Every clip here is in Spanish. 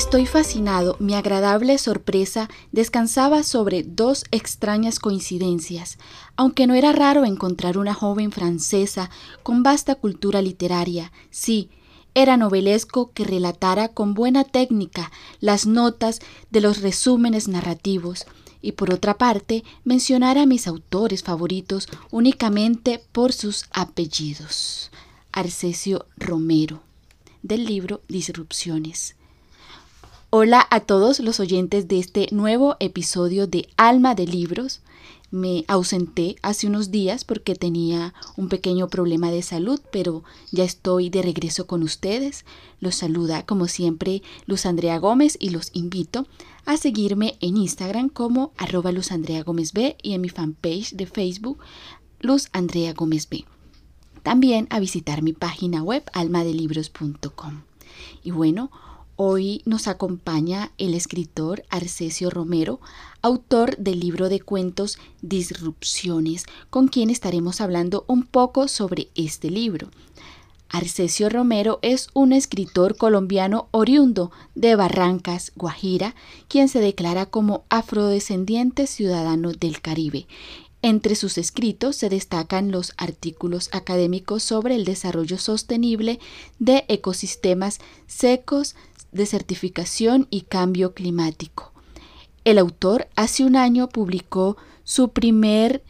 Estoy fascinado, mi agradable sorpresa descansaba sobre dos extrañas coincidencias, aunque no era raro encontrar una joven francesa con vasta cultura literaria, sí, era novelesco que relatara con buena técnica las notas de los resúmenes narrativos, y por otra parte mencionara a mis autores favoritos únicamente por sus apellidos. Arcesio Romero, del libro Disrupciones. Hola a todos los oyentes de este nuevo episodio de Alma de Libros. Me ausenté hace unos días porque tenía un pequeño problema de salud, pero ya estoy de regreso con ustedes. Los saluda como siempre Luz Andrea Gómez y los invito a seguirme en Instagram como arroba Luz Andrea Gómez B y en mi fanpage de Facebook Luz Andrea Gómez B. También a visitar mi página web almadelibros.com. Y bueno, Hoy nos acompaña el escritor Arcesio Romero, autor del libro de cuentos Disrupciones, con quien estaremos hablando un poco sobre este libro. Arcesio Romero es un escritor colombiano oriundo de Barrancas, Guajira, quien se declara como afrodescendiente ciudadano del Caribe. Entre sus escritos se destacan los artículos académicos sobre el desarrollo sostenible de ecosistemas secos, de certificación y cambio climático. El autor hace un año publicó su primer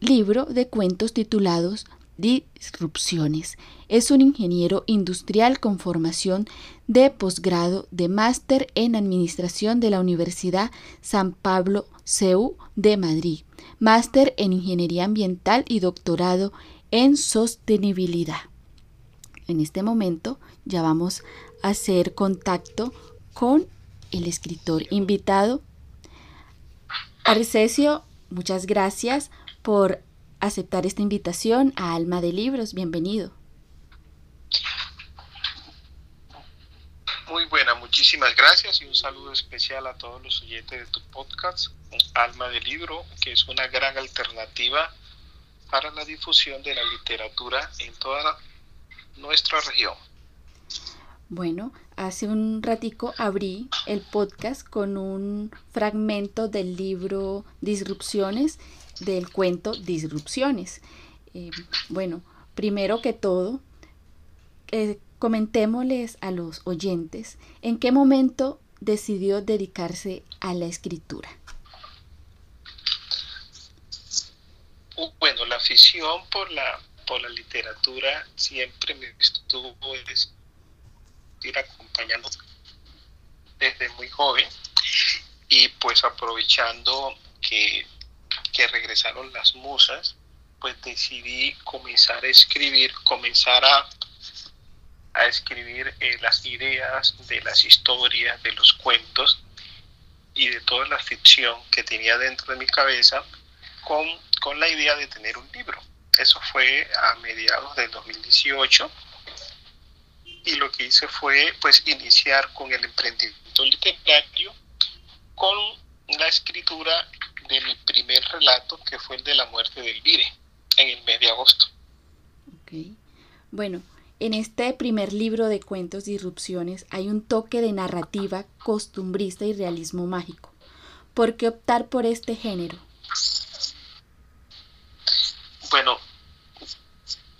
libro de cuentos titulados Disrupciones. Es un ingeniero industrial con formación de posgrado de máster en Administración de la Universidad San Pablo CEU de Madrid, máster en Ingeniería Ambiental y doctorado en Sostenibilidad. En este momento ya vamos hacer contacto con el escritor invitado. Arcesio, muchas gracias por aceptar esta invitación a Alma de Libros. Bienvenido. Muy buena, muchísimas gracias y un saludo especial a todos los oyentes de tu podcast, Alma de Libro, que es una gran alternativa para la difusión de la literatura en toda nuestra región. Bueno, hace un ratico abrí el podcast con un fragmento del libro Disrupciones, del cuento Disrupciones. Eh, bueno, primero que todo, eh, comentémosles a los oyentes en qué momento decidió dedicarse a la escritura. Bueno, la afición por la, por la literatura siempre me estuvo ir acompañando desde muy joven y pues aprovechando que, regresaron las musas, pues decidí comenzar a escribir, comenzar a, a escribir eh, las ideas de las historias, de los cuentos y de toda la ficción que tenía dentro de mi cabeza con, con la idea de tener un libro. Eso fue a mediados del 2018 y lo que hice fue pues iniciar con el emprendimiento literario con la escritura de mi primer relato que fue el de la muerte del Vire en el mes de agosto. Okay. Bueno, en este primer libro de cuentos Disrupciones hay un toque de narrativa costumbrista y realismo mágico. ¿Por qué optar por este género? Bueno,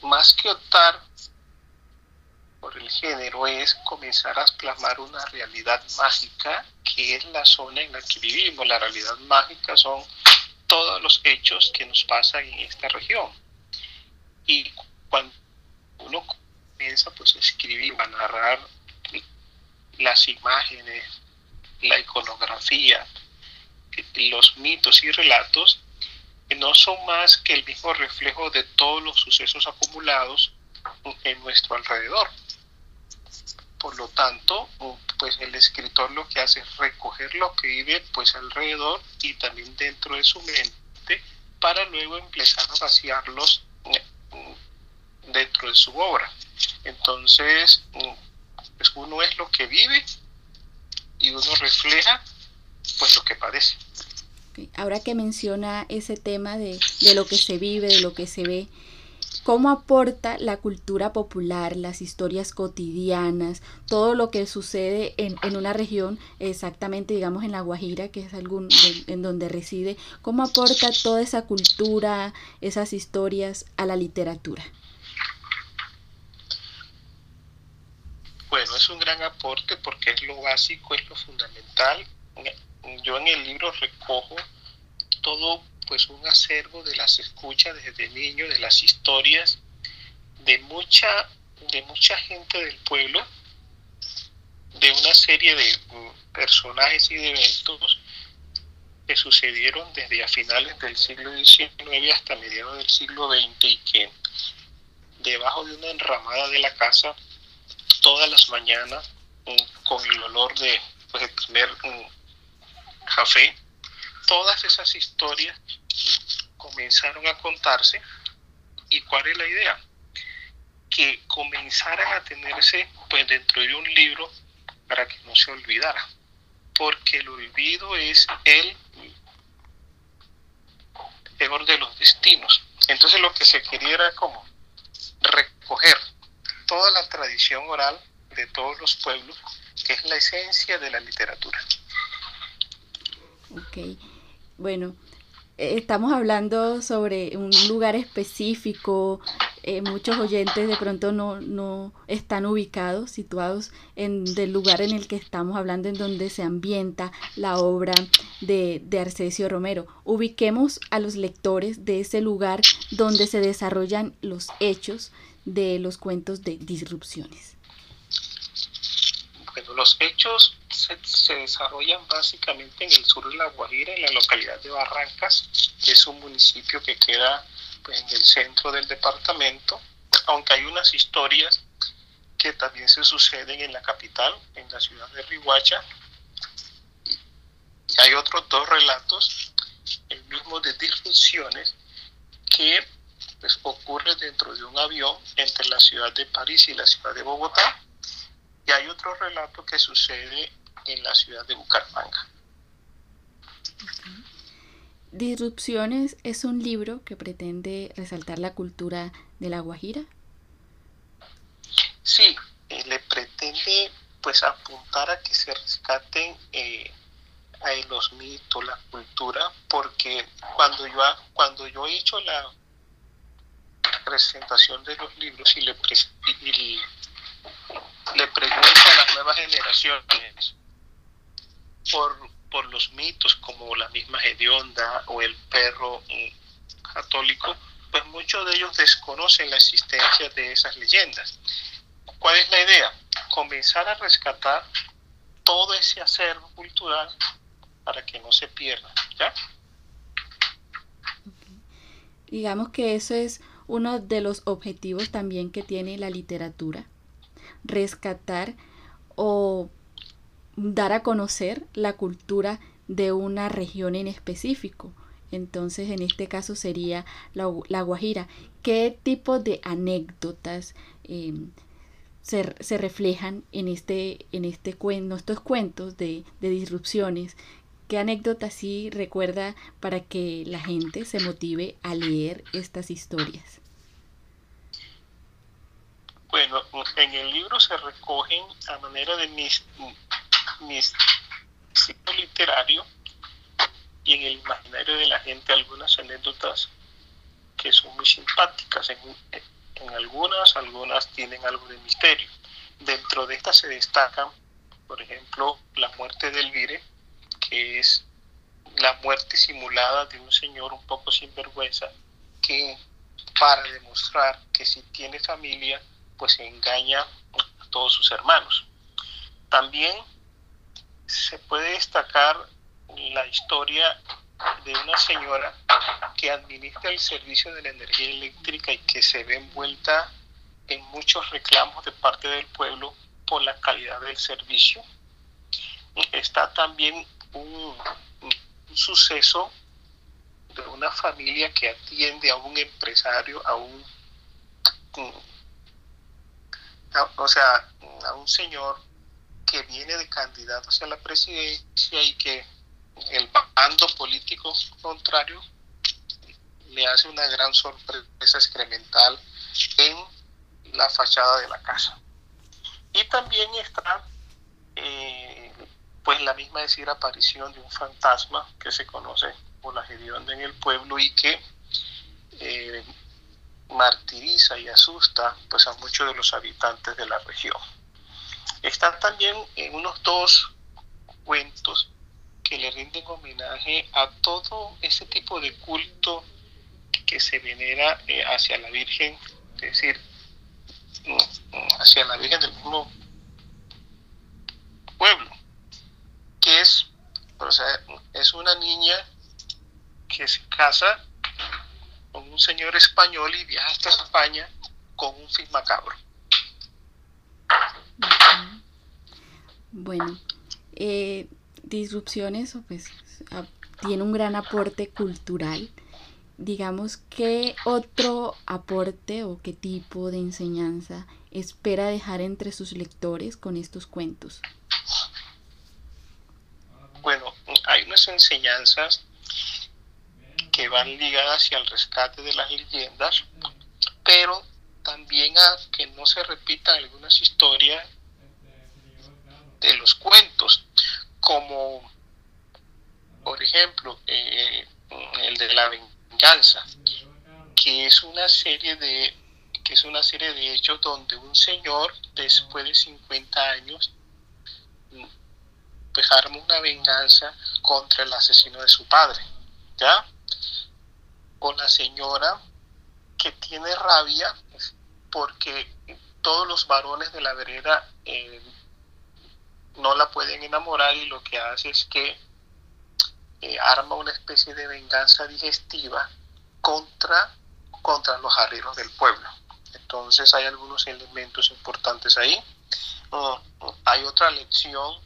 más que optar por el género es comenzar a plasmar una realidad mágica que es la zona en la que vivimos. La realidad mágica son todos los hechos que nos pasan en esta región. Y cuando uno comienza pues, a escribir, a narrar las imágenes, la iconografía, los mitos y relatos, no son más que el mismo reflejo de todos los sucesos acumulados en nuestro alrededor. Por lo tanto, pues el escritor lo que hace es recoger lo que vive pues alrededor y también dentro de su mente para luego empezar a vaciarlos mm, dentro de su obra. Entonces, mm, pues uno es lo que vive y uno refleja pues lo que padece. Ahora que menciona ese tema de, de lo que se vive, de lo que se ve, cómo aporta la cultura popular, las historias cotidianas, todo lo que sucede en, en una región, exactamente digamos en La Guajira, que es algún, en donde reside, cómo aporta toda esa cultura, esas historias a la literatura. Bueno, es un gran aporte porque es lo básico, es lo fundamental. Yo en el libro recojo todo pues un acervo de las escuchas desde niño, de las historias de mucha, de mucha gente del pueblo, de una serie de personajes y de eventos que sucedieron desde a finales del siglo XIX hasta mediados del siglo XX y que debajo de una enramada de la casa todas las mañanas con el olor de pues, primer mm, café todas esas historias comenzaron a contarse. ¿Y cuál es la idea? Que comenzaran a tenerse pues dentro de un libro para que no se olvidara. Porque el olvido es el peor de los destinos. Entonces lo que se quería era como recoger toda la tradición oral de todos los pueblos, que es la esencia de la literatura. Okay. Bueno, estamos hablando sobre un lugar específico. Eh, muchos oyentes de pronto no, no están ubicados, situados en el lugar en el que estamos hablando, en donde se ambienta la obra de, de Arcesio Romero. Ubiquemos a los lectores de ese lugar donde se desarrollan los hechos de los cuentos de disrupciones. Bueno, los hechos se, desarrollan básicamente en el sur de La Guajira, en la localidad de Barrancas, que es un municipio que queda pues, en el centro del departamento, aunque hay unas historias que también se suceden en la capital, en la ciudad de Rihuacha. Y hay otros dos relatos, el mismo de disrupciones, que pues, ocurre dentro de un avión entre la ciudad de París y la ciudad de Bogotá. Y hay otro relato que sucede en la ciudad de Bucaramanga. Disrupciones es un libro que pretende resaltar la cultura de la Guajira. Sí, eh, le pretende pues apuntar a que se rescaten eh, los mitos, la cultura, porque cuando yo, cuando yo he hecho la presentación de los libros y le, y le pregunto a las nuevas generaciones por, por los mitos como la misma hedionda o el perro mm, católico, pues muchos de ellos desconocen la existencia de esas leyendas. ¿Cuál es la idea? Comenzar a rescatar todo ese acervo cultural para que no se pierda, ¿ya? Digamos que eso es uno de los objetivos también que tiene la literatura, rescatar o dar a conocer la cultura de una región en específico. Entonces, en este caso sería la, Guajira. ¿Qué tipo de anécdotas em, se, reflejan en este, en este cuento, estos cuentos de, de disrupciones? ¿Qué anécdotas sí recuerda para que la gente se motive a leer estas historias? Bueno, en el libro se recogen a manera de mis mi ciclo literario y en el imaginario de la gente algunas anécdotas que son muy simpáticas. En, en algunas, algunas tienen algo de misterio. Dentro de estas se destacan, por ejemplo, la muerte de Elvire, que es la muerte simulada de un señor un poco sinvergüenza que para demostrar que si tiene familia, pues engaña a todos sus hermanos. También se puede destacar la historia de una señora que administra el servicio de la energía eléctrica y que se ve envuelta en muchos reclamos de parte del pueblo por la calidad del servicio. Está también un, suceso de una familia que atiende a un empresario, a un, o sea, a un señor que viene de candidato hacia la presidencia y que el bando político contrario le hace una gran sorpresa excremental en la fachada de la casa. Y también está eh, pues la misma decir aparición de un fantasma que se conoce como la Gedionda en el pueblo y que eh, martiriza y asusta pues a muchos de los habitantes de la región. Están también en unos dos cuentos que le rinden homenaje a todo ese tipo de culto que se venera eh, hacia la Virgen, es decir, mm, hacia la Virgen del mismo pueblo, que es, o sea, es una niña que se casa con un señor español y viaja hasta España con un fin macabro. Bueno, eh, disrupciones pues, tiene un gran aporte cultural. Digamos, ¿qué otro aporte o qué tipo de enseñanza espera dejar entre sus lectores con estos cuentos? Bueno, hay unas enseñanzas que van ligadas hacia el rescate de las leyendas, pero también a que no se repitan algunas historias de los cuentos, como por ejemplo eh, el de la venganza, que es una serie de que es una serie de hechos donde un señor después de 50 años pues arma una venganza contra el asesino de su padre, ¿ya? Con la señora que tiene rabia porque todos los varones de la vereda eh, no la pueden enamorar y lo que hace es que eh, arma una especie de venganza digestiva contra, contra los arrieros del pueblo. Entonces hay algunos elementos importantes ahí. Mm, hay otra lección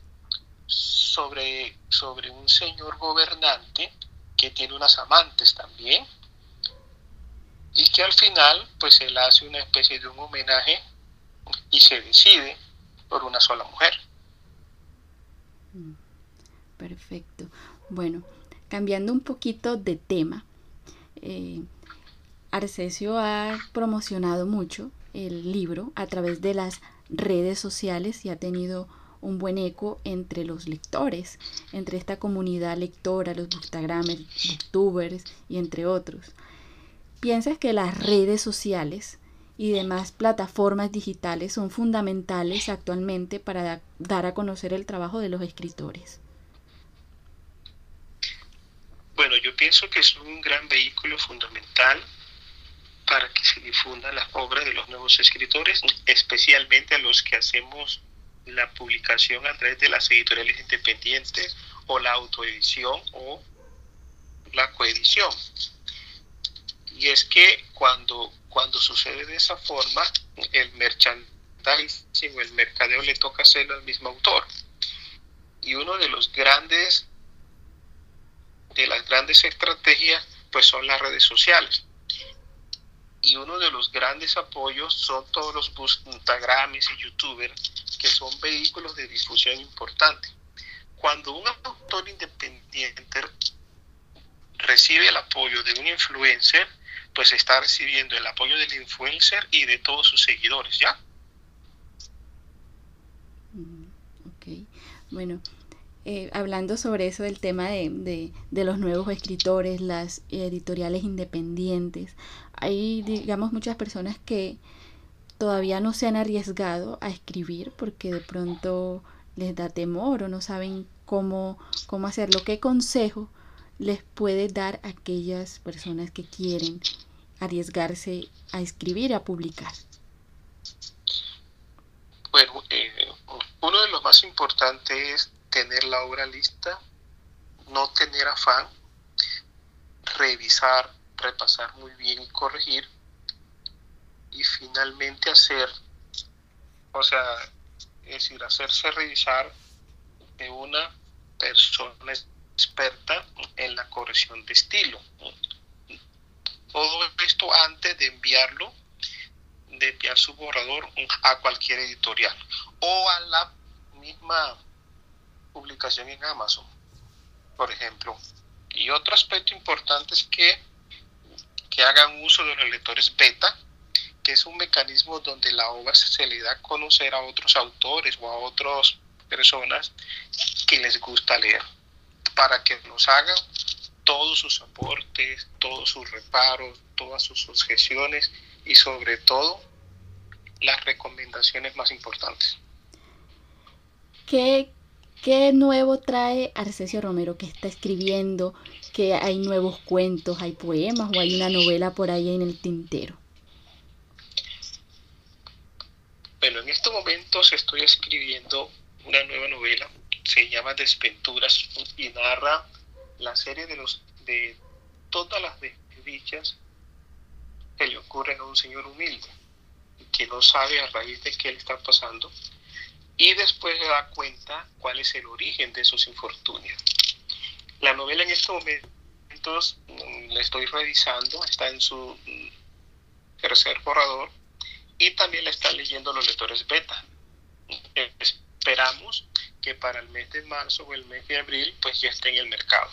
sobre, sobre un señor gobernante que tiene unas amantes también y que al final pues él hace una especie de un homenaje y se decide por una sola mujer. Perfecto. Bueno, cambiando un poquito de tema, eh, Arcesio ha promocionado mucho el libro a través de las redes sociales y ha tenido un buen eco entre los lectores, entre esta comunidad lectora, los bookstagramers, booktubers y entre otros. ¿Piensas que las redes sociales y demás plataformas digitales son fundamentales actualmente para dar a conocer el trabajo de los escritores? Bueno, yo pienso que es un gran vehículo fundamental para que se difundan las obras de los nuevos escritores, especialmente a los que hacemos la publicación a través de las editoriales independientes o la autoedición o la coedición. Y es que cuando, cuando sucede de esa forma, el merchandising el mercadeo le toca hacerlo al mismo autor. Y uno de los grandes, de las grandes estrategias, pues son las redes sociales. Y uno de los grandes apoyos son todos los Instagrames y YouTubers, que son vehículos de difusión importante. Cuando un autor independiente recibe el apoyo de un influencer, pues está recibiendo el apoyo del influencer y de todos sus seguidores, ¿ya? Mm, ok, bueno, eh, hablando sobre eso del tema de, de, los nuevos escritores, las editoriales independientes, hay, digamos, muchas personas que todavía no se han arriesgado a escribir porque de pronto les da temor o no saben cómo, cómo hacerlo. ¿Qué consejo les puede dar a aquellas personas que quieren arriesgarse a escribir, a publicar? Bueno, eh, uno de los más importantes es tener la obra lista, no tener afán, revisar, repasar muy bien y corregir, y finalmente hacer, o sea, es decir, hacerse revisar de una persona experta en la corrección de estilo. Todo esto antes de enviarlo, de enviar su borrador a cualquier editorial o a la misma publicación en Amazon, por ejemplo. Y otro aspecto importante es que, que hagan uso de los lectores beta, que es un mecanismo donde la obra se le da a conocer a otros autores o a otras personas que les gusta leer, para que nos hagan todos sus aportes, todos sus reparos, todas sus objeciones y sobre todo las recomendaciones más importantes. ¿Qué, qué nuevo trae Arcesio Romero que está escribiendo? ¿Que hay nuevos cuentos, hay poemas o hay una novela por ahí en el tintero? Bueno, en estos momentos estoy escribiendo una nueva novela, se llama Desventuras y narra la serie de los de todas las desdichas que le ocurren a un señor humilde que no sabe a raíz de qué le está pasando y después se da cuenta cuál es el origen de esos infortunios. La novela en estos momentos mm, la estoy revisando, está en su mm, tercer borrador y también la están leyendo los lectores beta. Esperamos que para el mes de marzo o el mes de abril pues ya esté en el mercado.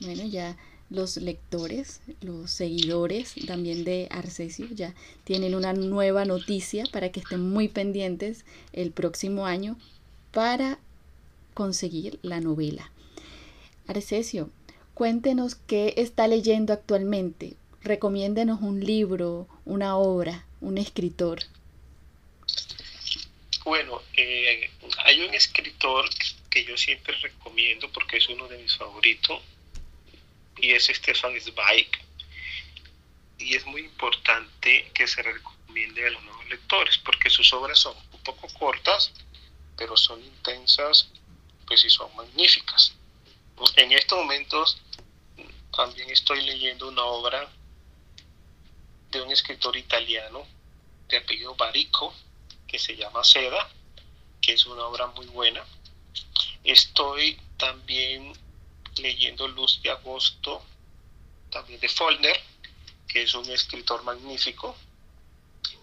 Bueno, ya los lectores, los seguidores también de Arcesio ya tienen una nueva noticia para que estén muy pendientes el próximo año para conseguir la novela. Arcesio, cuéntenos qué está leyendo actualmente, recomiéndenos un libro, una obra, un escritor. Bueno, eh, hay un escritor que yo siempre recomiendo porque es uno de mis favoritos y es Stefan Zweig. Y es muy importante que se recomiende a los nuevos lectores porque sus obras son un poco cortas, pero son intensas pues y son magníficas. En estos momentos también estoy leyendo una obra de un escritor italiano de apellido Barico, que se llama Seda, que es una obra muy buena. Estoy también leyendo Luz de Agosto, también de Follner, que es un escritor magnífico.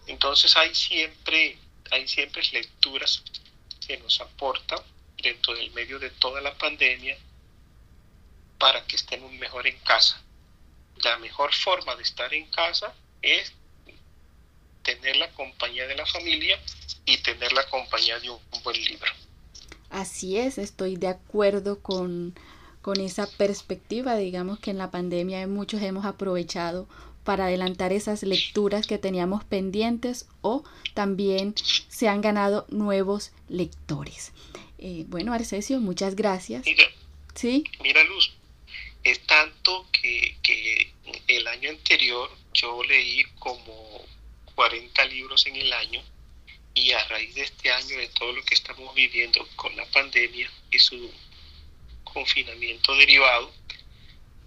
Entonces hay siempre, hay siempre lecturas que nos aportan dentro del medio de toda la pandemia para que estemos mejor en casa. La mejor forma de estar en casa es tener la compañía de la familia y tener la compañía de un, buen libro. Así es, estoy de acuerdo con, con esa perspectiva. Digamos que en la pandemia muchos hemos aprovechado para adelantar esas lecturas que teníamos pendientes o también se han ganado nuevos lectores. Eh, bueno, Arcesio, muchas gracias. Mira, ¿Sí? mira Luz, es tanto que, que el año anterior yo leí como 40 libros en el año y a raíz de este año, de todo lo que estamos viviendo con la pandemia y su confinamiento derivado,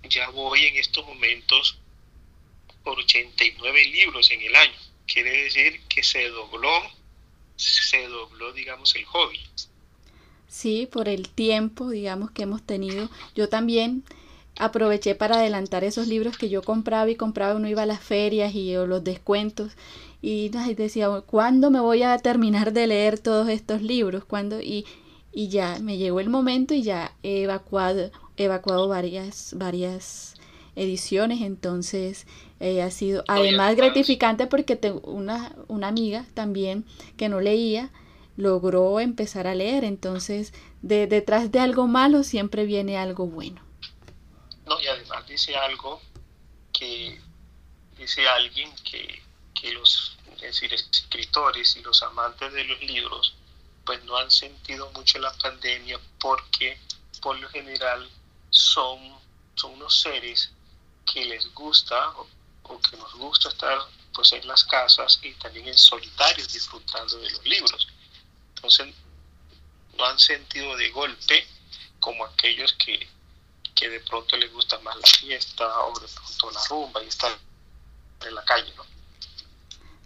ya voy en estos momentos por 89 libros en el año. Quiere decir que se dobló, se dobló, digamos, el hobby. Sí, por el tiempo, digamos, que hemos tenido. Yo también aproveché para adelantar esos libros que yo compraba y compraba, uno iba a las ferias y o los descuentos y decía, ¿cuándo me voy a terminar de leer todos estos libros? ¿Cuándo? Y, y ya me llegó el momento y ya he evacuado, evacuado varias, varias ediciones, entonces eh, ha sido además gratificante porque tengo una, una amiga también que no leía, logró empezar a leer, entonces de, detrás de algo malo siempre viene algo bueno. No, y además dice algo que dice alguien que, los decir, escritores y los amantes de los libros pues no han sentido mucho la pandemia porque por lo general son, son unos seres que les gusta o, o, que nos gusta estar pues en las casas y también en solitario disfrutando de los libros. Entonces no han sentido de golpe como aquellos que que de pronto le gusta más la fiesta o de pronto la rumba y estar en la calle, ¿no?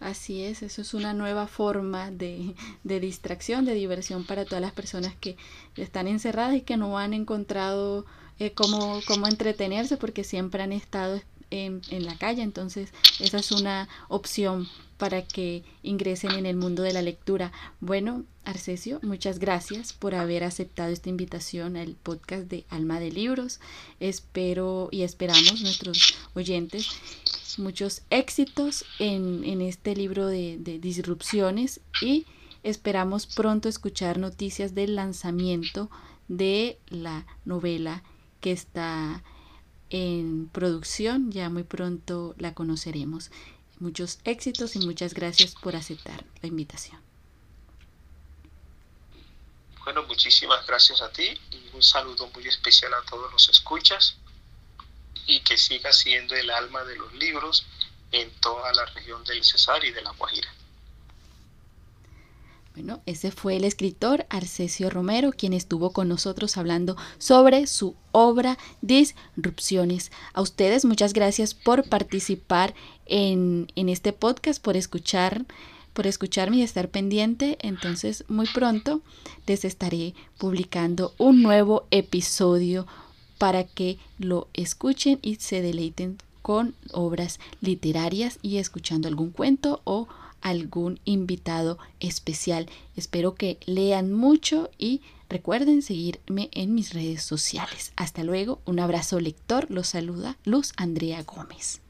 Así es, eso es una nueva forma de, de, distracción, de diversión para todas las personas que están encerradas y que no han encontrado eh, cómo, entretenerse porque siempre han estado en, en, la calle. Entonces, esa es una opción para que ingresen en el mundo de la lectura. Bueno, Arcesio, muchas gracias por haber aceptado esta invitación al podcast de Alma de Libros. Espero y esperamos nuestros oyentes muchos éxitos en, este libro de, de disrupciones y esperamos pronto escuchar noticias del lanzamiento de la novela que está en producción. Ya muy pronto la conoceremos. Muchos éxitos y muchas gracias por aceptar la invitación. Bueno, muchísimas gracias a ti y un saludo muy especial a todos los escuchas y que siga siendo el alma de los libros en toda la región del Cesar y de la Guajira. Bueno, ese fue el escritor Arcesio Romero, quien estuvo con nosotros hablando sobre su obra Disrupciones. A ustedes muchas gracias por participar en, en este podcast, por escuchar por escucharme y estar pendiente. Entonces, muy pronto les estaré publicando un nuevo episodio para que lo escuchen y se deleiten con obras literarias y escuchando algún cuento o algún invitado especial. Espero que lean mucho y recuerden seguirme en mis redes sociales. Hasta luego, un abrazo lector, los saluda Luz Andrea Gómez.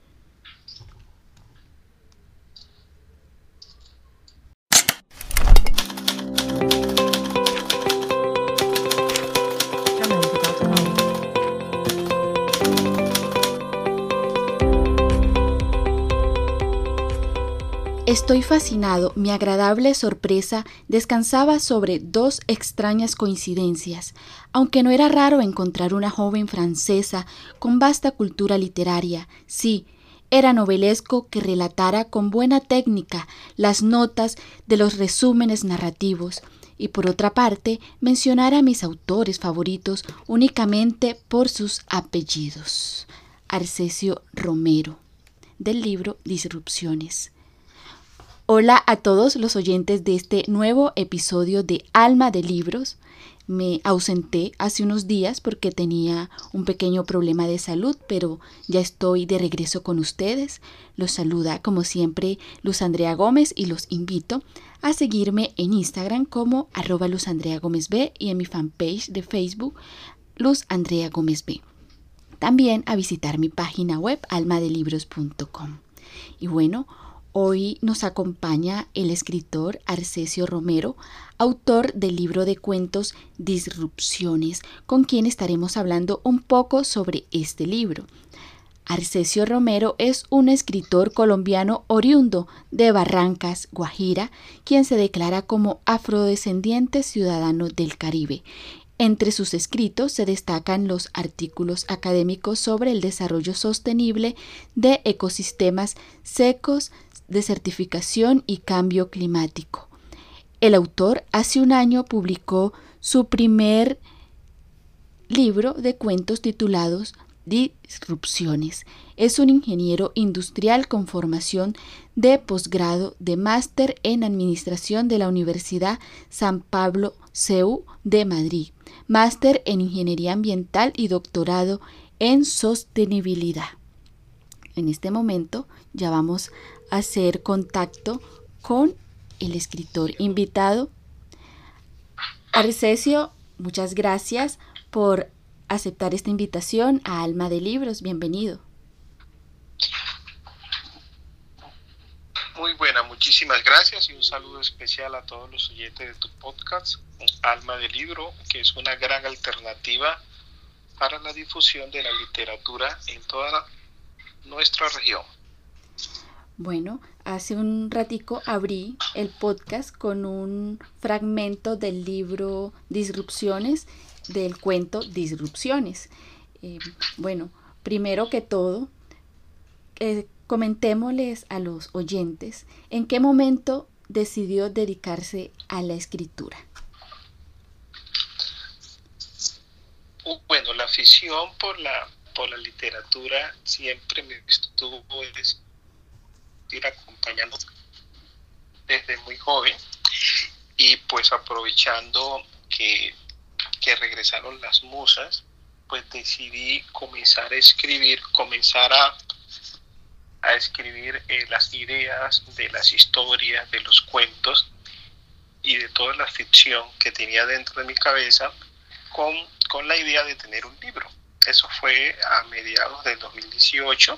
Estoy fascinado, mi agradable sorpresa descansaba sobre dos extrañas coincidencias, aunque no era raro encontrar una joven francesa con vasta cultura literaria, sí, era novelesco que relatara con buena técnica las notas de los resúmenes narrativos, y por otra parte mencionara a mis autores favoritos únicamente por sus apellidos. Arcesio Romero, del libro Disrupciones. Hola a todos los oyentes de este nuevo episodio de Alma de Libros. Me ausenté hace unos días porque tenía un pequeño problema de salud, pero ya estoy de regreso con ustedes. Los saluda como siempre Luz Andrea Gómez y los invito a seguirme en Instagram como arroba Luz Andrea Gómez B y en mi fanpage de Facebook Luz Andrea Gómez B. También a visitar mi página web almadelibros.com. Y bueno, Hoy nos acompaña el escritor Arcesio Romero, autor del libro de cuentos Disrupciones, con quien estaremos hablando un poco sobre este libro. Arcesio Romero es un escritor colombiano oriundo de Barrancas, Guajira, quien se declara como afrodescendiente ciudadano del Caribe. Entre sus escritos se destacan los artículos académicos sobre el desarrollo sostenible de ecosistemas secos, desertificación y cambio climático. El autor hace un año publicó su primer libro de cuentos titulados Disrupciones. Es un ingeniero industrial con formación de posgrado de máster en Administración de la Universidad San Pablo CEU de Madrid, máster en Ingeniería Ambiental y doctorado en Sostenibilidad. En este momento ya vamos hacer contacto con el escritor invitado. Arcesio, muchas gracias por aceptar esta invitación a Alma de Libros. Bienvenido. Muy buena, muchísimas gracias y un saludo especial a todos los oyentes de tu podcast, Alma de Libro, que es una gran alternativa para la difusión de la literatura en toda nuestra región. Bueno, hace un ratico abrí el podcast con un fragmento del libro Disrupciones, del cuento Disrupciones. Eh, bueno, primero que todo, eh, comentémosles a los oyentes en qué momento decidió dedicarse a la escritura. Bueno, la afición por la, por la literatura siempre me estuvo ir acompañando desde muy joven y pues aprovechando que, regresaron las musas, pues decidí comenzar a escribir, comenzar a, a escribir eh, las ideas de las historias, de los cuentos y de toda la ficción que tenía dentro de mi cabeza con, con la idea de tener un libro. Eso fue a mediados del 2018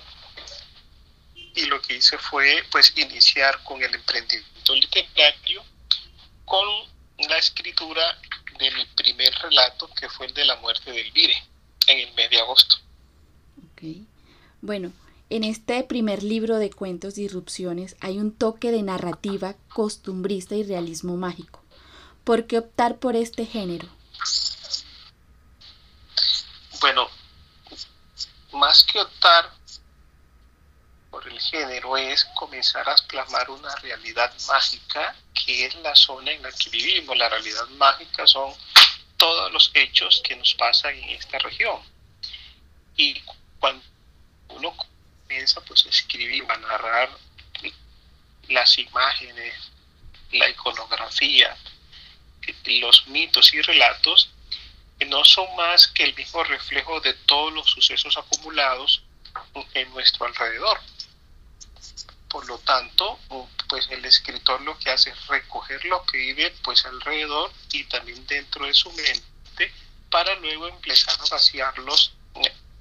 y lo que hice fue pues iniciar con el emprendimiento literario con la escritura de mi primer relato que fue el de la muerte del Vire en el mes de agosto. Okay. Bueno, en este primer libro de cuentos Disrupciones hay un toque de narrativa costumbrista y realismo mágico. ¿Por qué optar por este género? Bueno, más que optar el género es comenzar a plasmar una realidad mágica que es la zona en la que vivimos. La realidad mágica son todos los hechos que nos pasan en esta región. Y cuando uno comienza pues a escribir, a narrar las imágenes, la iconografía, los mitos y relatos, no son más que el mismo reflejo de todos los sucesos acumulados en nuestro alrededor. Por lo tanto, pues el escritor lo que hace es recoger lo que vive pues alrededor y también dentro de su mente para luego empezar a vaciarlos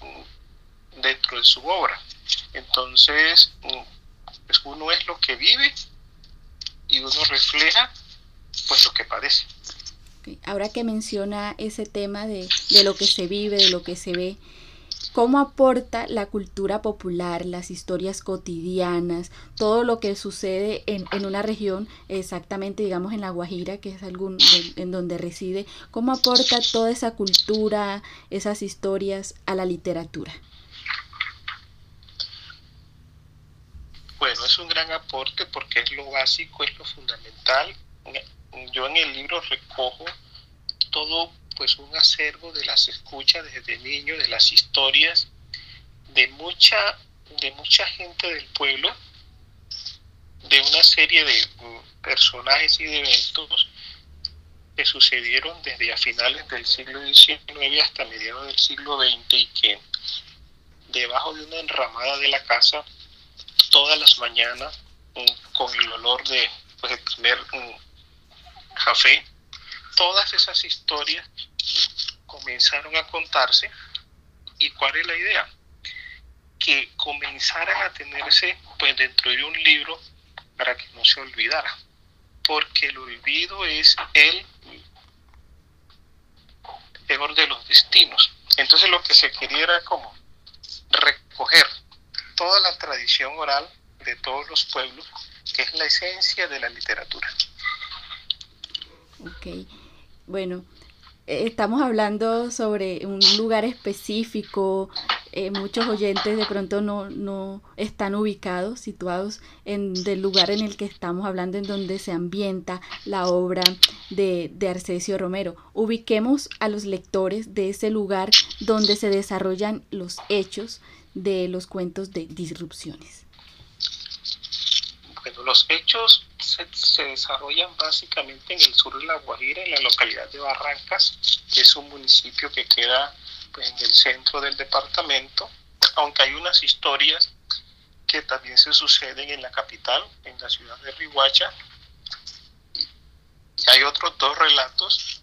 mm, dentro de su obra. Entonces, pues uno es lo que vive y uno refleja pues lo que padece. Ahora que menciona ese tema de, de lo que se vive, de lo que se ve, cómo aporta la cultura popular, las historias cotidianas, todo lo que sucede en, en una región, exactamente digamos en La Guajira, que es algún en donde reside, cómo aporta toda esa cultura, esas historias a la literatura. Bueno, es un gran aporte porque es lo básico, es lo fundamental. Yo en el libro recojo todo pues un acervo de las escuchas desde niño, de las historias de mucha, de mucha gente del pueblo, de una serie de mm, personajes y de eventos que sucedieron desde a finales del siglo XIX hasta mediados del siglo XX y que debajo de una enramada de la casa todas las mañanas con el olor de pues, el primer café. Todas esas historias comenzaron a contarse y cuál es la idea que comenzaran a tenerse pues dentro de un libro para que no se olvidara porque el olvido es el peor de los destinos entonces lo que se quería era como recoger toda la tradición oral de todos los pueblos, que es la esencia de la literatura. Ok, bueno, eh, estamos hablando sobre un lugar específico, eh, muchos oyentes de pronto no, no están ubicados, situados en el lugar en el que estamos hablando, en donde se ambienta la obra de, de Arcesio Romero. Ubiquemos a los lectores de ese lugar donde se desarrollan los hechos de los cuentos de disrupciones? Bueno, los hechos se, desarrollan básicamente en el sur de La Guajira, en la localidad de Barrancas, que es un municipio que queda pues, en el centro del departamento, aunque hay unas historias que también se suceden en la capital, en la ciudad de Rihuacha. Y hay otros dos relatos,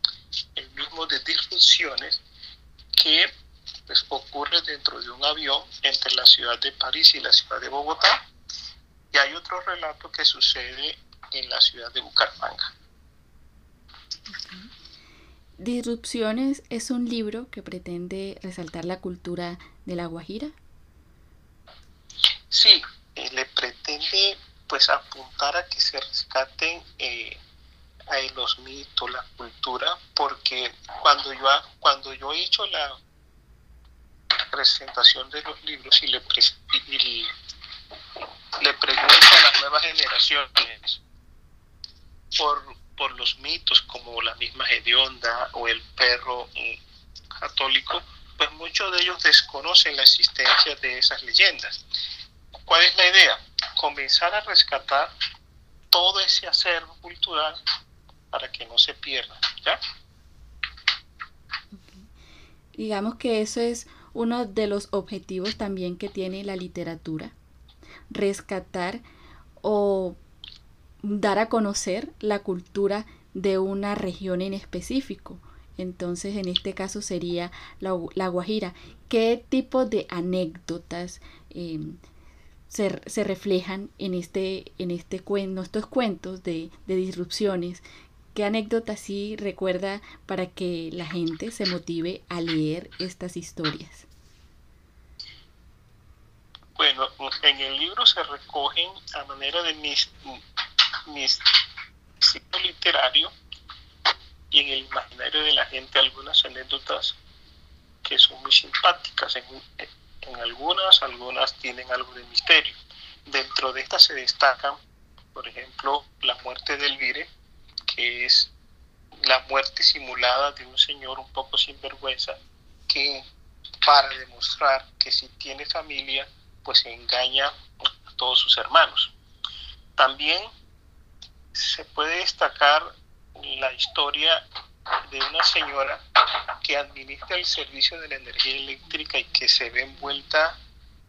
el mismo de disrupciones, que pues, ocurre dentro de un avión entre la ciudad de París y la ciudad de Bogotá. Y hay otro relato que sucede en la ciudad de Bucaramanga. Disrupciones es un libro que pretende resaltar la cultura de la Guajira. Sí, eh, le pretende pues apuntar a que se rescaten eh, los mitos, la cultura, porque cuando yo, cuando yo he hecho la presentación de los libros y le, le pregunto a las nuevas generaciones por, por los mitos como la misma hedionda o el perro mm, católico, pues muchos de ellos desconocen la existencia de esas leyendas. ¿Cuál es la idea? Comenzar a rescatar todo ese acervo cultural para que no se pierda, ¿ya? Digamos que eso es uno de los objetivos también que tiene la literatura, rescatar o dar a conocer la cultura de una región en específico. entonces en este caso sería la, Guajira. ¿Qué tipo de anécdotas em, se, se, reflejan en este, en este cuento, estos cuentos de, de disrupciones? ¿Qué anécdotas sí recuerda para que la gente se motive a leer estas historias? Bueno, en el libro se recogen a manera de mis, mis literario y en el imaginario de la gente algunas anécdotas que son muy simpáticas. En, en algunas, algunas tienen algo de misterio. Dentro de estas se destacan, por ejemplo, la muerte de Elvire, que es la muerte simulada de un señor un poco sinvergüenza que para demostrar que si tiene familia, pues engaña a todos sus hermanos. También se puede destacar la historia de una señora que administra el servicio de la energía eléctrica y que se ve envuelta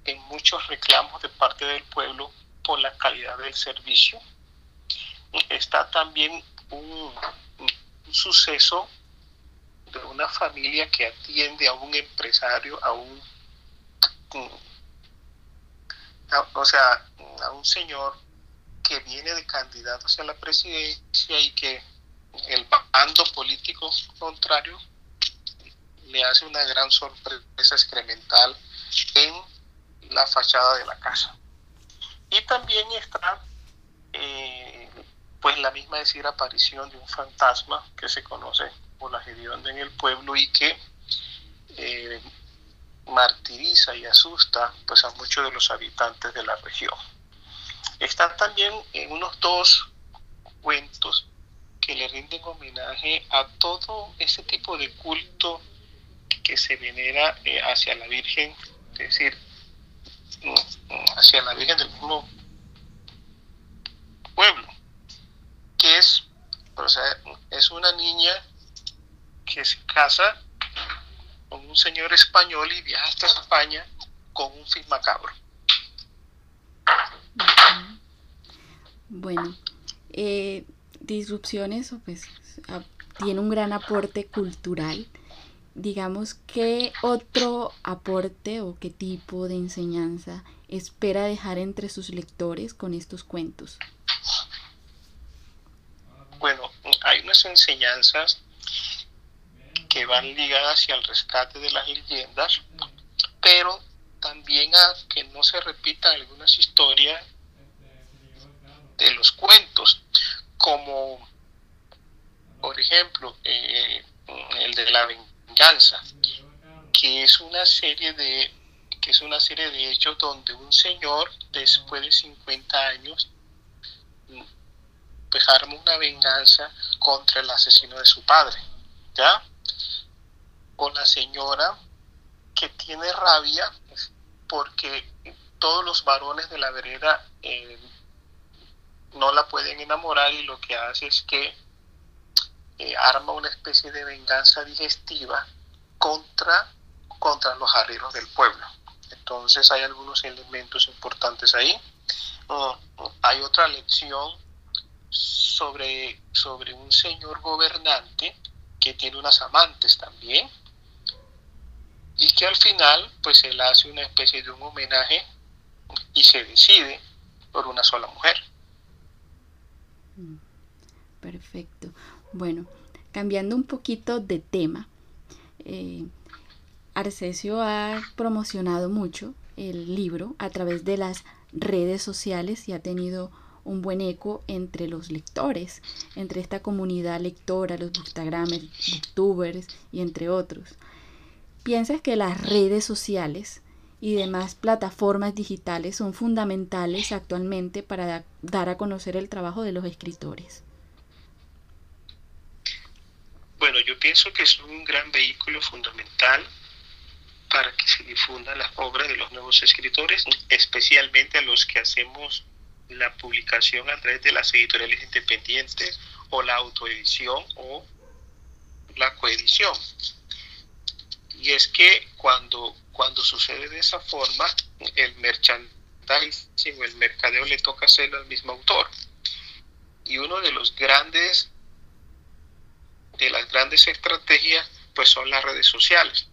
en muchos reclamos de parte del pueblo por la calidad del servicio. Está también un, suceso de una familia que atiende a un empresario, a un, o sea, a un señor que viene de candidato hacia la presidencia y que el bando político contrario le hace una gran sorpresa excremental en la fachada de la casa. Y también está eh, pues la misma decir aparición de un fantasma que se conoce por la Gedionda en el pueblo y que eh, martiriza y asusta pues a muchos de los habitantes de la región. Están también en unos dos cuentos que le rinden homenaje a todo ese tipo de culto que se venera eh, hacia la Virgen, es decir, mm, hacia la Virgen del mismo pueblo, que es, o sea, es una niña que se casa un señor español y viaja hasta España con un fin macabro. Bueno, eh, disrupciones pues tiene un gran aporte cultural. Digamos, ¿qué otro aporte o qué tipo de enseñanza espera dejar entre sus lectores con estos cuentos? Bueno, hay unas enseñanzas que van ligadas hacia el rescate de las leyendas, pero también a que no se repitan algunas historias de los cuentos como por ejemplo eh, el de la venganza, que es una serie de que es una serie de hechos donde un señor después de 50 años pues arma una venganza contra el asesino de su padre, ¿ya? O la señora que tiene rabia porque todos los varones de la vereda eh, no la pueden enamorar y lo que hace es que eh, arma una especie de venganza digestiva contra, contra los arrieros del pueblo. Entonces hay algunos elementos importantes ahí. Mm, hay otra lección sobre, sobre un señor gobernante que tiene unas amantes también y que al final pues él hace una especie de un homenaje y se decide por una sola mujer. Perfecto. Bueno, cambiando un poquito de tema, eh, Arcesio ha promocionado mucho el libro a través de las redes sociales y ha tenido un buen eco entre los lectores, entre esta comunidad lectora, los bookstagramers, booktubers y entre otros. ¿Piensas que las redes sociales y demás plataformas digitales son fundamentales actualmente para dar a conocer el trabajo de los escritores? Bueno, yo pienso que es un gran vehículo fundamental para que se difundan las obras de los nuevos escritores, especialmente a los que hacemos la publicación a través de las editoriales independientes o la autoedición o la coedición. Y es que cuando cuando sucede de esa forma, el merchandising o el mercadeo le toca hacerlo al mismo autor. Y uno de los grandes de las grandes estrategias pues son las redes sociales.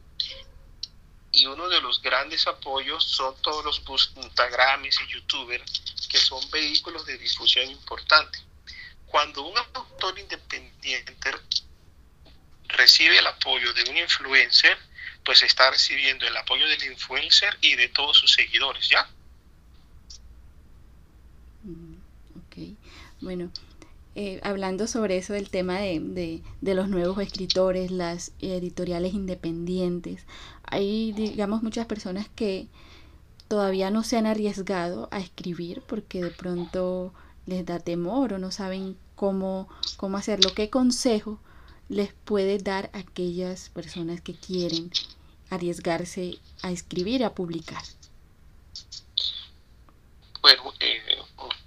Y uno de los grandes apoyos son todos los Instagrames y YouTubers, que son vehículos de difusión importantes. Cuando un autor independiente recibe el apoyo de un influencer, pues está recibiendo el apoyo del influencer y de todos sus seguidores, ¿ya? Mm, ok, bueno, eh, hablando sobre eso del tema de, de, los nuevos escritores, las editoriales independientes, hay, digamos, muchas personas que todavía no se han arriesgado a escribir porque de pronto les da temor o no saben cómo, cómo hacerlo. ¿Qué consejo les puede dar aquellas personas que quieren arriesgarse a escribir, a publicar? Bueno, eh,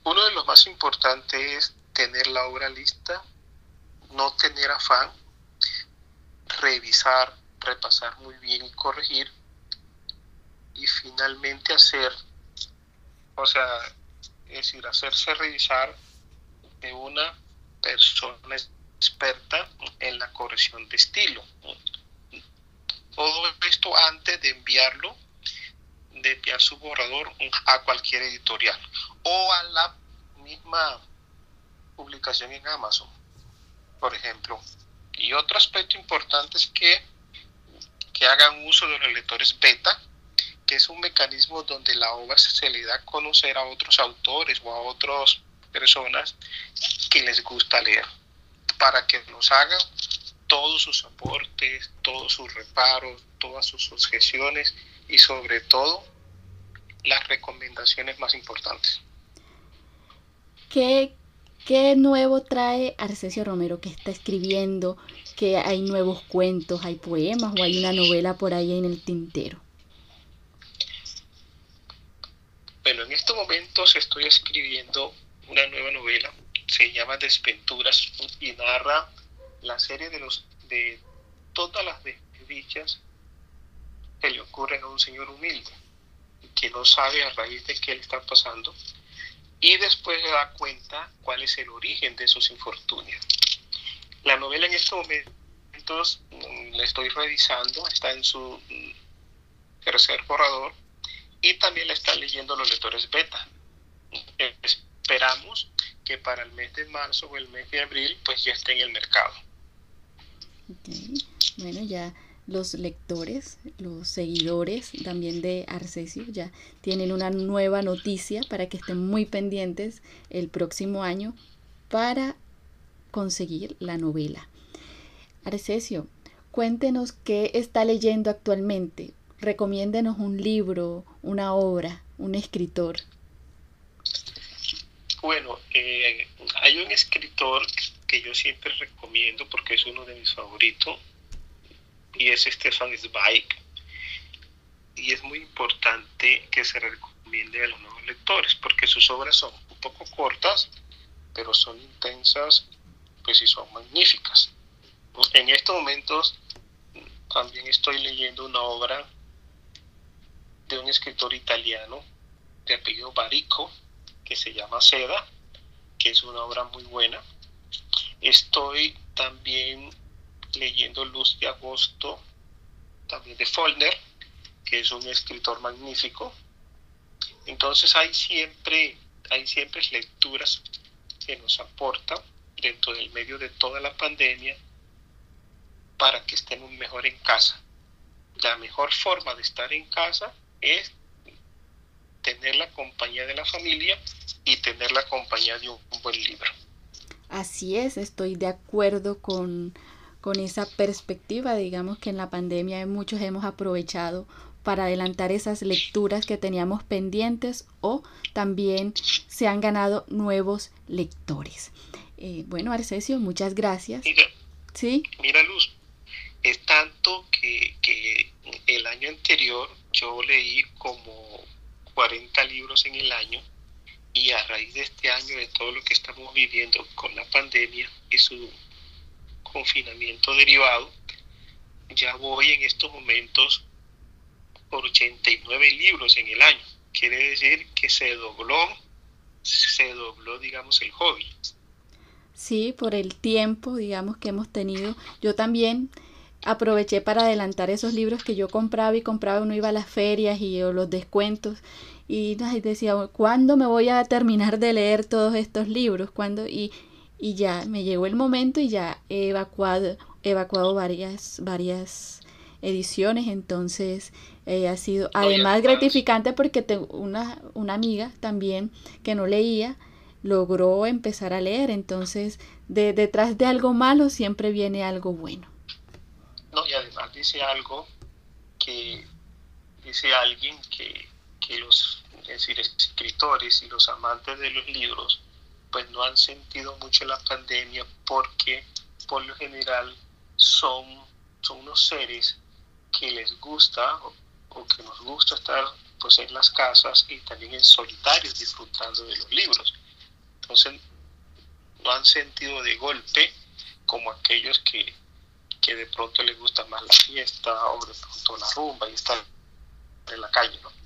uno de los más importantes es tener la obra lista, no tener afán, revisar, repasar muy bien y corregir, y finalmente hacer, o sea, es decir, hacerse revisar de una persona experta en la corrección de estilo. Todo esto antes de enviarlo, de enviar su borrador a cualquier editorial o a la misma publicación en Amazon, por ejemplo. Y otro aspecto importante es que, que hagan uso de los lectores beta, que es un mecanismo donde la obra se le da a conocer a otros autores o a otras personas que les gusta leer, para que nos hagan todos sus aportes, todos sus reparos, todas sus objeciones y sobre todo las recomendaciones más importantes. ¿Qué, ¿Qué nuevo trae Arcesio Romero que está escribiendo? ¿Que hay nuevos cuentos, hay poemas o hay una novela por ahí en el tintero? Bueno, en estos momentos estoy escribiendo una nueva novela, se llama Desventuras y narra la serie de los de todas las desdichas que le ocurren a un señor humilde que no sabe a raíz de qué le está pasando y después se da cuenta cuál es el origen de esos infortunios. La novela en estos momentos mm, la estoy revisando, está en su mm, tercer borrador y también la están leyendo los lectores beta. Esperamos que para el mes de marzo o el mes de abril pues ya esté en el mercado. Bueno, ya los lectores, los seguidores también de Arcesio ya tienen una nueva noticia para que estén muy pendientes el próximo año para conseguir la novela. Arcesio, cuéntenos qué está leyendo actualmente. Recomiéndenos un libro, una obra, un escritor. Bueno, eh, hay un escritor que yo siempre recomiendo porque es uno de mis favoritos y es Stefan Zweig. Y es muy importante que se recomiende a los nuevos lectores porque sus obras son un poco cortas, pero son intensas pues y son magníficas. En estos momentos también estoy leyendo una obra de un escritor italiano de apellido Barico que se llama Seda, que es una obra muy buena. Estoy también leyendo Luz de Agosto, también de Follner, que es un escritor magnífico. Entonces hay siempre, hay siempre lecturas que nos aportan dentro del medio de toda la pandemia para que estemos mejor en casa. La mejor forma de estar en casa es tener la compañía de la familia y tener la compañía de un buen libro. Así es, estoy de acuerdo con con esa perspectiva, digamos que en la pandemia muchos hemos aprovechado para adelantar esas lecturas que teníamos pendientes o también se han ganado nuevos lectores. Eh, bueno, Arcesio, muchas gracias. Mira, ¿Sí? mira Luz, es tanto que, que el año anterior yo leí como 40 libros en el año y a raíz de este año, de todo lo que estamos viviendo con la pandemia y su confinamiento derivado, ya voy en estos momentos por 89 libros en el año. Quiere decir que se dobló, se dobló, digamos, el hobby. Sí, por el tiempo, digamos, que hemos tenido. Yo también aproveché para adelantar esos libros que yo compraba y compraba, uno iba a las ferias y los descuentos y decía, ¿cuándo me voy a terminar de leer todos estos libros? ¿Cuándo? Y, y ya me llegó el momento y ya he evacuado, evacuado varias, varias ediciones, entonces eh, ha sido además gratificante porque tengo una, una amiga también que no leía, logró empezar a leer, entonces de, detrás de algo malo siempre viene algo bueno. No, y además dice algo que dice alguien que, que los es decir, escritores y los amantes de los libros pues no han sentido mucho la pandemia porque por lo general son, son unos seres que les gusta o, que nos gusta estar pues en las casas y también en solitarios disfrutando de los libros. Entonces no han sentido de golpe como aquellos que, que de pronto les gusta más la fiesta o de pronto la rumba y estar en la calle, ¿no?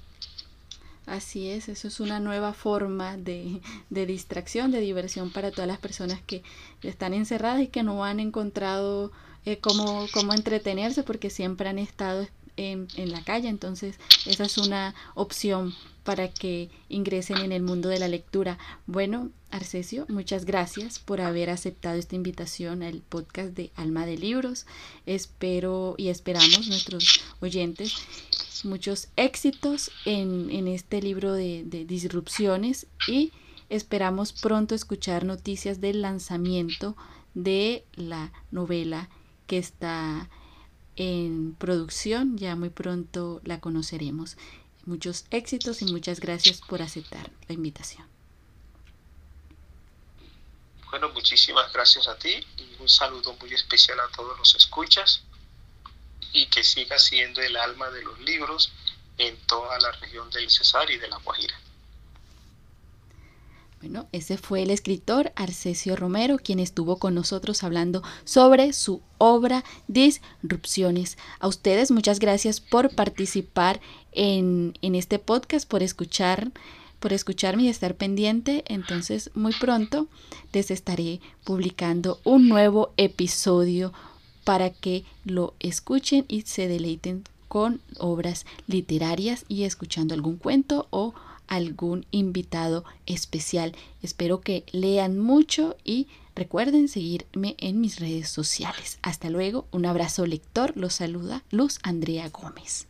Así es, eso es una nueva forma de, de, distracción, de diversión para todas las personas que están encerradas y que no han encontrado eh, cómo, cómo, entretenerse porque siempre han estado en, en, la calle. Entonces, esa es una opción para que ingresen en el mundo de la lectura. Bueno, Arcesio, muchas gracias por haber aceptado esta invitación al podcast de Alma de Libros. Espero y esperamos nuestros oyentes muchos éxitos en, en este libro de, de, disrupciones y esperamos pronto escuchar noticias del lanzamiento de la novela que está en producción. Ya muy pronto la conoceremos. Muchos éxitos y muchas gracias por aceptar la invitación. Bueno, muchísimas gracias a ti y un saludo muy especial a todos los escuchas y que siga siendo el alma de los libros en toda la región del Cesar y de la Guajira. Bueno, ese fue el escritor Arcesio Romero, quien estuvo con nosotros hablando sobre su obra Disrupciones. A ustedes muchas gracias por participar en, en este podcast, por escuchar por escucharme y estar pendiente. Entonces, muy pronto les estaré publicando un nuevo episodio para que lo escuchen y se deleiten con obras literarias y escuchando algún cuento o algún invitado especial. Espero que lean mucho y recuerden seguirme en mis redes sociales. Hasta luego, un abrazo lector, los saluda Luz Andrea Gómez.